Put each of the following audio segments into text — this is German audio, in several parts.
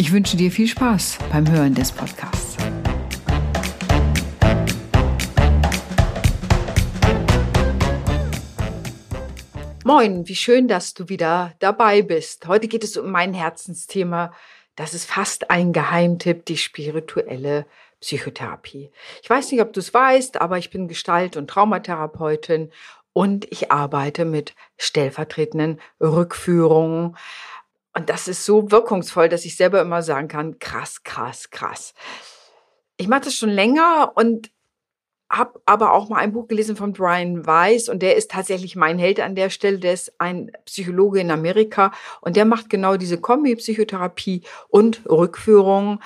Ich wünsche dir viel Spaß beim Hören des Podcasts. Moin, wie schön, dass du wieder dabei bist. Heute geht es um mein Herzensthema. Das ist fast ein Geheimtipp, die spirituelle Psychotherapie. Ich weiß nicht, ob du es weißt, aber ich bin Gestalt- und Traumatherapeutin und ich arbeite mit stellvertretenden Rückführungen und das ist so wirkungsvoll, dass ich selber immer sagen kann, krass, krass, krass. Ich mache das schon länger und habe aber auch mal ein Buch gelesen von Brian Weiss und der ist tatsächlich mein Held an der Stelle. Der ist ein Psychologe in Amerika und der macht genau diese Kombi-Psychotherapie und Rückführung.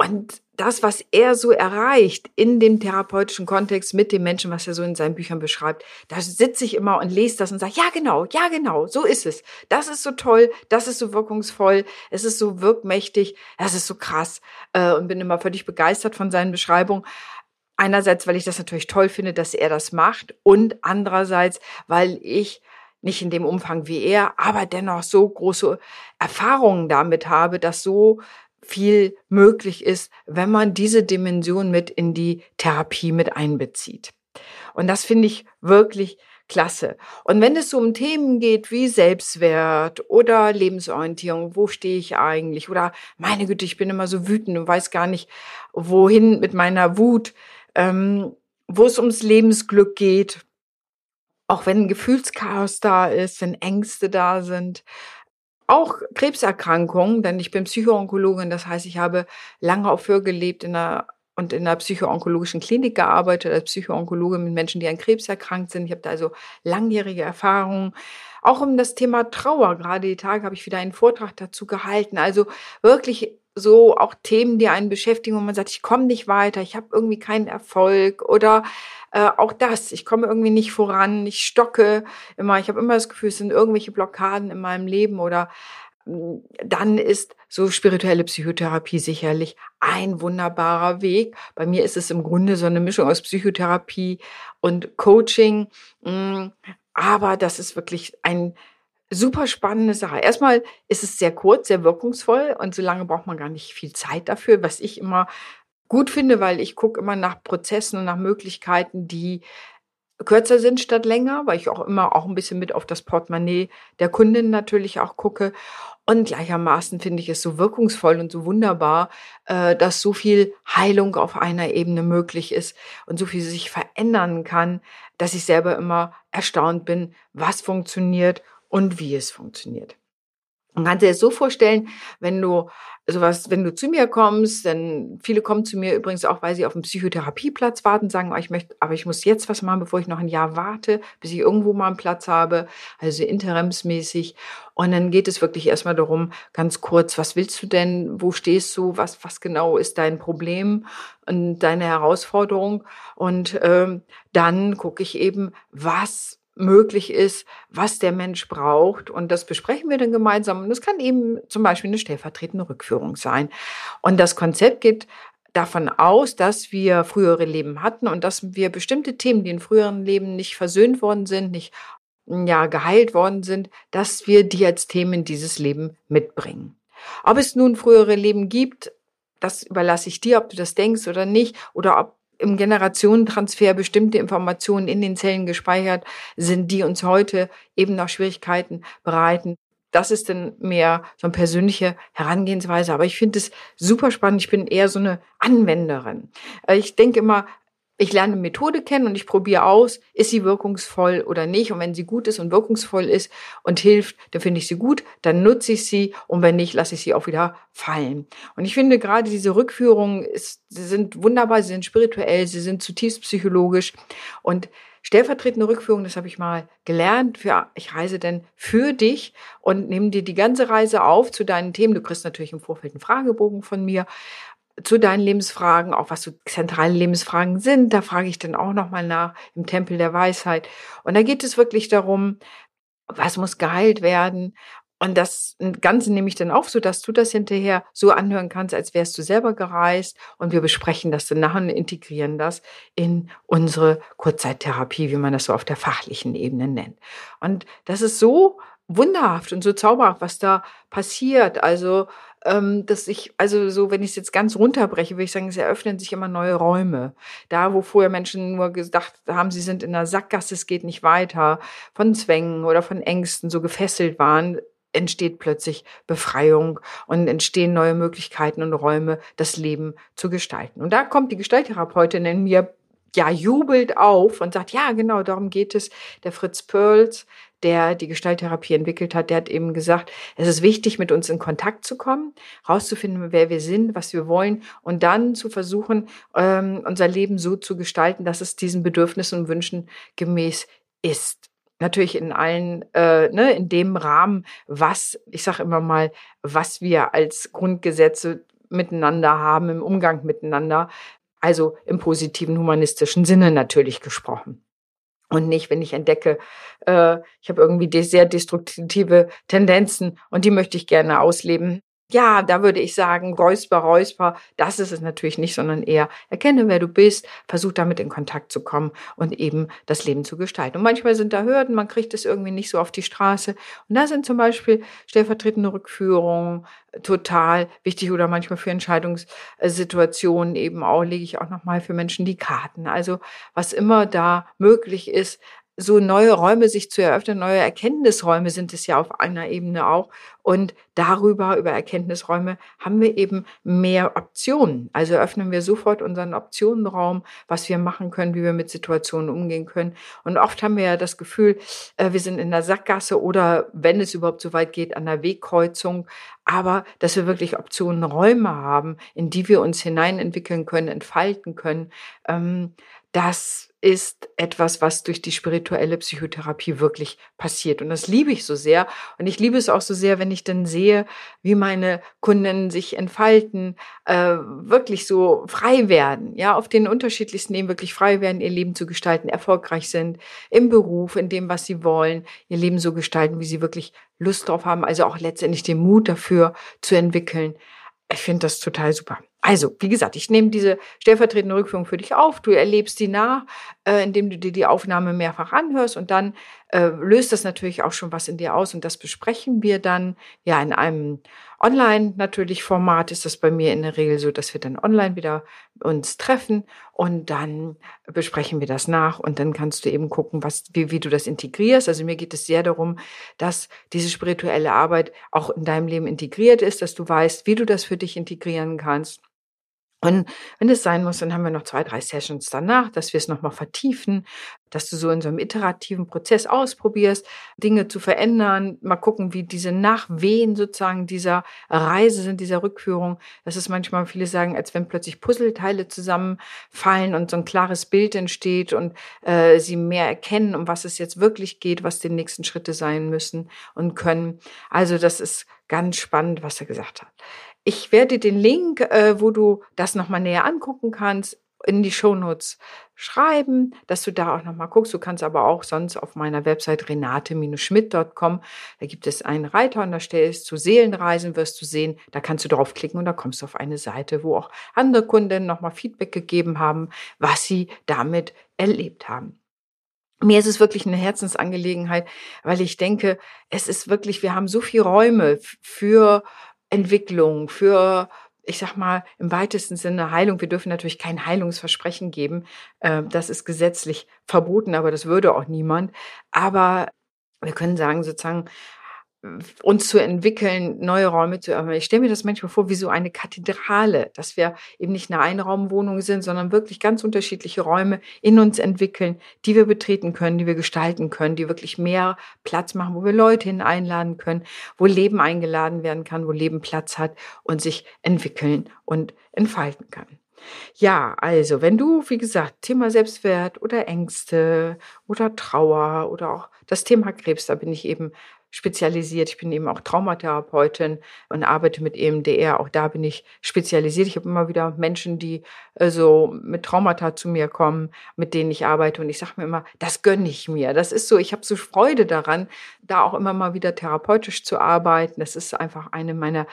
Und das, was er so erreicht in dem therapeutischen Kontext mit dem Menschen, was er so in seinen Büchern beschreibt, da sitze ich immer und lese das und sage, ja genau, ja genau, so ist es. Das ist so toll, das ist so wirkungsvoll, es ist so wirkmächtig, es ist so krass äh, und bin immer völlig begeistert von seinen Beschreibungen. Einerseits, weil ich das natürlich toll finde, dass er das macht und andererseits, weil ich nicht in dem Umfang wie er, aber dennoch so große Erfahrungen damit habe, dass so viel möglich ist, wenn man diese Dimension mit in die Therapie mit einbezieht. Und das finde ich wirklich klasse. Und wenn es so um Themen geht wie Selbstwert oder Lebensorientierung, wo stehe ich eigentlich? Oder meine Güte, ich bin immer so wütend und weiß gar nicht, wohin mit meiner Wut, ähm, wo es ums Lebensglück geht, auch wenn Gefühlschaos da ist, wenn Ängste da sind, auch Krebserkrankungen, denn ich bin Psychoonkologin, das heißt, ich habe lange auf Hör gelebt in einer und in einer psychoonkologischen Klinik gearbeitet als Psychoonkologe mit Menschen, die an Krebs erkrankt sind. Ich habe da also langjährige Erfahrungen. Auch um das Thema Trauer. Gerade die Tage habe ich wieder einen Vortrag dazu gehalten. Also wirklich so auch Themen, die einen beschäftigen, wo man sagt, ich komme nicht weiter, ich habe irgendwie keinen Erfolg oder äh, auch das, ich komme irgendwie nicht voran, ich stocke immer, ich habe immer das Gefühl, es sind irgendwelche Blockaden in meinem Leben oder hm, dann ist so spirituelle Psychotherapie sicherlich ein wunderbarer Weg. Bei mir ist es im Grunde so eine Mischung aus Psychotherapie und Coaching. Hm, aber das ist wirklich ein super spannende Sache. Erstmal ist es sehr kurz, sehr wirkungsvoll und so lange braucht man gar nicht viel Zeit dafür, was ich immer gut finde, weil ich gucke immer nach Prozessen und nach Möglichkeiten, die kürzer sind statt länger, weil ich auch immer auch ein bisschen mit auf das Portemonnaie der Kundin natürlich auch gucke. Und gleichermaßen finde ich es so wirkungsvoll und so wunderbar, äh, dass so viel Heilung auf einer Ebene möglich ist und so viel sich verändern kann, dass ich selber immer erstaunt bin, was funktioniert und wie es funktioniert. Man kann sich das so vorstellen, wenn du sowas, wenn du zu mir kommst, denn viele kommen zu mir übrigens auch, weil sie auf dem Psychotherapieplatz warten, sagen, oh, ich möchte, aber ich muss jetzt was machen, bevor ich noch ein Jahr warte, bis ich irgendwo mal einen Platz habe, also interimsmäßig. Und dann geht es wirklich erstmal darum, ganz kurz, was willst du denn, wo stehst du, was, was genau ist dein Problem und deine Herausforderung? Und ähm, dann gucke ich eben, was möglich ist, was der Mensch braucht. Und das besprechen wir dann gemeinsam. Und das kann eben zum Beispiel eine stellvertretende Rückführung sein. Und das Konzept geht davon aus, dass wir frühere Leben hatten und dass wir bestimmte Themen, die in früheren Leben nicht versöhnt worden sind, nicht ja, geheilt worden sind, dass wir die als Themen dieses Leben mitbringen. Ob es nun frühere Leben gibt, das überlasse ich dir, ob du das denkst oder nicht, oder ob im Generationentransfer bestimmte Informationen in den Zellen gespeichert sind, die uns heute eben noch Schwierigkeiten bereiten. Das ist dann mehr so eine persönliche Herangehensweise. Aber ich finde es super spannend. Ich bin eher so eine Anwenderin. Äh, ich denke immer, ich lerne Methode kennen und ich probiere aus, ist sie wirkungsvoll oder nicht. Und wenn sie gut ist und wirkungsvoll ist und hilft, dann finde ich sie gut, dann nutze ich sie und wenn nicht, lasse ich sie auch wieder fallen. Und ich finde gerade diese Rückführungen sie sind wunderbar, sie sind spirituell, sie sind zutiefst psychologisch und stellvertretende Rückführung, das habe ich mal gelernt. Für, ich reise denn für dich und nehme dir die ganze Reise auf zu deinen Themen. Du kriegst natürlich im Vorfeld einen Fragebogen von mir zu deinen Lebensfragen, auch was so zentrale Lebensfragen sind. Da frage ich dann auch nochmal nach im Tempel der Weisheit. Und da geht es wirklich darum, was muss geheilt werden. Und das Ganze nehme ich dann auf, so dass du das hinterher so anhören kannst, als wärst du selber gereist. Und wir besprechen das dann nachher und integrieren das in unsere Kurzzeittherapie, wie man das so auf der fachlichen Ebene nennt. Und das ist so wunderhaft und so zauberhaft, was da passiert. Also ähm, dass ich, also so, wenn ich es jetzt ganz runterbreche, würde ich sagen, es eröffnen sich immer neue Räume. Da, wo vorher Menschen nur gedacht haben, sie sind in einer Sackgasse, es geht nicht weiter, von Zwängen oder von Ängsten so gefesselt waren, entsteht plötzlich Befreiung und entstehen neue Möglichkeiten und Räume, das Leben zu gestalten. Und da kommt die Gestalttherapeutin in mir ja jubelt auf und sagt, ja, genau, darum geht es. Der Fritz Perls, der die Gestalttherapie entwickelt hat, der hat eben gesagt, es ist wichtig, mit uns in Kontakt zu kommen, rauszufinden, wer wir sind, was wir wollen und dann zu versuchen, ähm, unser Leben so zu gestalten, dass es diesen Bedürfnissen und Wünschen gemäß ist. Natürlich in allen, äh, ne, in dem Rahmen, was, ich sage immer mal, was wir als Grundgesetze miteinander haben, im Umgang miteinander, also im positiven humanistischen Sinne natürlich gesprochen. Und nicht, wenn ich entdecke, äh, ich habe irgendwie sehr destruktive Tendenzen und die möchte ich gerne ausleben, ja, da würde ich sagen, Räusper, Räusper, das ist es natürlich nicht, sondern eher erkenne, wer du bist, versuch damit in Kontakt zu kommen und eben das Leben zu gestalten. Und manchmal sind da Hürden, man kriegt es irgendwie nicht so auf die Straße. Und da sind zum Beispiel stellvertretende Rückführungen total wichtig oder manchmal für Entscheidungssituationen eben auch, lege ich auch nochmal für Menschen die Karten. Also was immer da möglich ist, so neue Räume sich zu eröffnen, neue Erkenntnisräume sind es ja auf einer Ebene auch. Und darüber, über Erkenntnisräume, haben wir eben mehr Optionen. Also öffnen wir sofort unseren Optionenraum, was wir machen können, wie wir mit Situationen umgehen können. Und oft haben wir ja das Gefühl, äh, wir sind in der Sackgasse oder wenn es überhaupt so weit geht, an der Wegkreuzung. Aber dass wir wirklich Optionenräume haben, in die wir uns hineinentwickeln können, entfalten können, ähm, das ist etwas, was durch die spirituelle Psychotherapie wirklich passiert. Und das liebe ich so sehr. Und ich liebe es auch so sehr, wenn ich dann sehe, wie meine Kunden sich entfalten, äh, wirklich so frei werden, ja, auf den unterschiedlichsten Ebenen wirklich frei werden, ihr Leben zu gestalten, erfolgreich sind im Beruf, in dem, was sie wollen, ihr Leben so gestalten, wie sie wirklich Lust drauf haben. Also auch letztendlich den Mut dafür zu entwickeln. Ich finde das total super. Also, wie gesagt, ich nehme diese stellvertretende Rückführung für dich auf. Du erlebst die nach, äh, indem du dir die Aufnahme mehrfach anhörst und dann äh, löst das natürlich auch schon was in dir aus und das besprechen wir dann ja in einem Online natürlich Format ist das bei mir in der Regel so, dass wir dann online wieder uns treffen und dann besprechen wir das nach und dann kannst du eben gucken, was, wie, wie du das integrierst. Also mir geht es sehr darum, dass diese spirituelle Arbeit auch in deinem Leben integriert ist, dass du weißt, wie du das für dich integrieren kannst und wenn es sein muss, dann haben wir noch zwei, drei Sessions danach, dass wir es nochmal vertiefen, dass du so in so einem iterativen Prozess ausprobierst, Dinge zu verändern, mal gucken, wie diese Nachwehen sozusagen dieser Reise sind, dieser Rückführung. Das ist manchmal, viele sagen, als wenn plötzlich Puzzleteile zusammenfallen und so ein klares Bild entsteht und äh, sie mehr erkennen, um was es jetzt wirklich geht, was die nächsten Schritte sein müssen und können. Also das ist ganz spannend, was er gesagt hat. Ich werde den Link, äh, wo du das nochmal näher angucken kannst, in die Shownotes schreiben, dass du da auch nochmal guckst. Du kannst aber auch sonst auf meiner Website renate-schmidt.com, da gibt es einen Reiter und da stellst du Seelenreisen, wirst du sehen, da kannst du draufklicken und da kommst du auf eine Seite, wo auch andere Kunden nochmal Feedback gegeben haben, was sie damit erlebt haben. Mir ist es wirklich eine Herzensangelegenheit, weil ich denke, es ist wirklich, wir haben so viele Räume für Entwicklung, für, ich sag mal, im weitesten Sinne Heilung. Wir dürfen natürlich kein Heilungsversprechen geben. Ähm, das ist gesetzlich verboten, aber das würde auch niemand. Aber wir können sagen sozusagen, uns zu entwickeln, neue Räume zu eröffnen. Ich stelle mir das manchmal vor wie so eine Kathedrale, dass wir eben nicht eine Einraumwohnung sind, sondern wirklich ganz unterschiedliche Räume in uns entwickeln, die wir betreten können, die wir gestalten können, die wirklich mehr Platz machen, wo wir Leute hin einladen können, wo Leben eingeladen werden kann, wo Leben Platz hat und sich entwickeln und entfalten kann. Ja, also wenn du, wie gesagt, Thema Selbstwert oder Ängste oder Trauer oder auch das Thema Krebs, da bin ich eben spezialisiert. Ich bin eben auch Traumatherapeutin und arbeite mit EMDR. Auch da bin ich spezialisiert. Ich habe immer wieder Menschen, die äh, so mit Traumata zu mir kommen, mit denen ich arbeite. Und ich sage mir immer, das gönne ich mir. Das ist so, ich habe so Freude daran, da auch immer mal wieder therapeutisch zu arbeiten. Das ist einfach eine meiner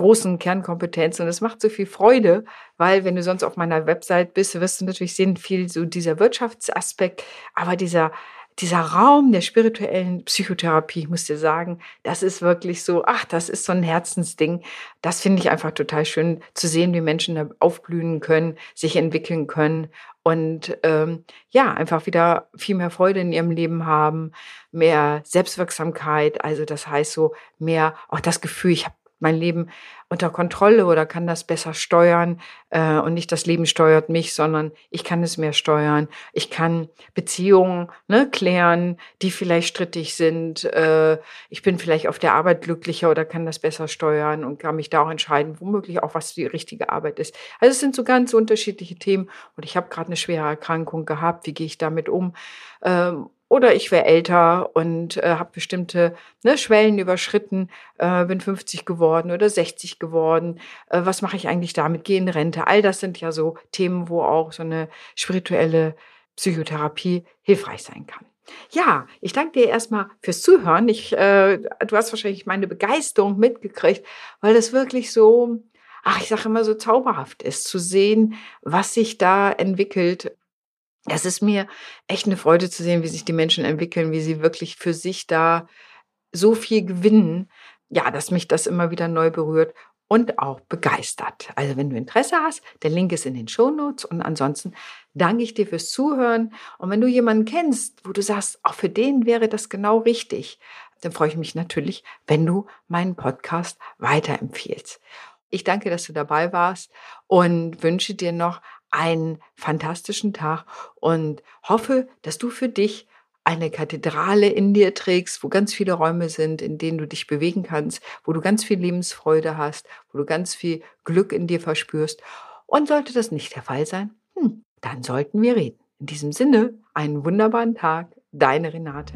großen Kernkompetenzen. Und es macht so viel Freude, weil wenn du sonst auf meiner Website bist, wirst du natürlich sehen, viel so dieser Wirtschaftsaspekt, aber dieser dieser Raum der spirituellen Psychotherapie, ich muss dir sagen, das ist wirklich so, ach, das ist so ein Herzensding. Das finde ich einfach total schön zu sehen, wie Menschen da aufblühen können, sich entwickeln können und ähm, ja, einfach wieder viel mehr Freude in ihrem Leben haben, mehr Selbstwirksamkeit, also das heißt so mehr auch das Gefühl, ich habe mein Leben unter Kontrolle oder kann das besser steuern äh, und nicht das Leben steuert mich, sondern ich kann es mehr steuern. Ich kann Beziehungen ne, klären, die vielleicht strittig sind. Äh, ich bin vielleicht auf der Arbeit glücklicher oder kann das besser steuern und kann mich da auch entscheiden, womöglich auch, was die richtige Arbeit ist. Also es sind so ganz unterschiedliche Themen und ich habe gerade eine schwere Erkrankung gehabt. Wie gehe ich damit um? Ähm, oder ich wäre älter und äh, habe bestimmte ne, Schwellen überschritten, äh, bin 50 geworden oder 60 geworden. Äh, was mache ich eigentlich damit? Gehe in Rente. All das sind ja so Themen, wo auch so eine spirituelle Psychotherapie hilfreich sein kann. Ja, ich danke dir erstmal fürs Zuhören. Ich, äh, du hast wahrscheinlich meine Begeisterung mitgekriegt, weil das wirklich so, ach, ich sage immer so zauberhaft ist, zu sehen, was sich da entwickelt es ist mir echt eine Freude zu sehen, wie sich die Menschen entwickeln, wie sie wirklich für sich da so viel gewinnen. Ja, dass mich das immer wieder neu berührt und auch begeistert. Also wenn du Interesse hast, der Link ist in den Show Notes und ansonsten danke ich dir fürs Zuhören. Und wenn du jemanden kennst, wo du sagst, auch für den wäre das genau richtig, dann freue ich mich natürlich, wenn du meinen Podcast weiterempfiehlst. Ich danke, dass du dabei warst und wünsche dir noch einen fantastischen Tag und hoffe, dass du für dich eine Kathedrale in dir trägst, wo ganz viele Räume sind, in denen du dich bewegen kannst, wo du ganz viel Lebensfreude hast, wo du ganz viel Glück in dir verspürst. Und sollte das nicht der Fall sein, hm, dann sollten wir reden. In diesem Sinne, einen wunderbaren Tag, deine Renate.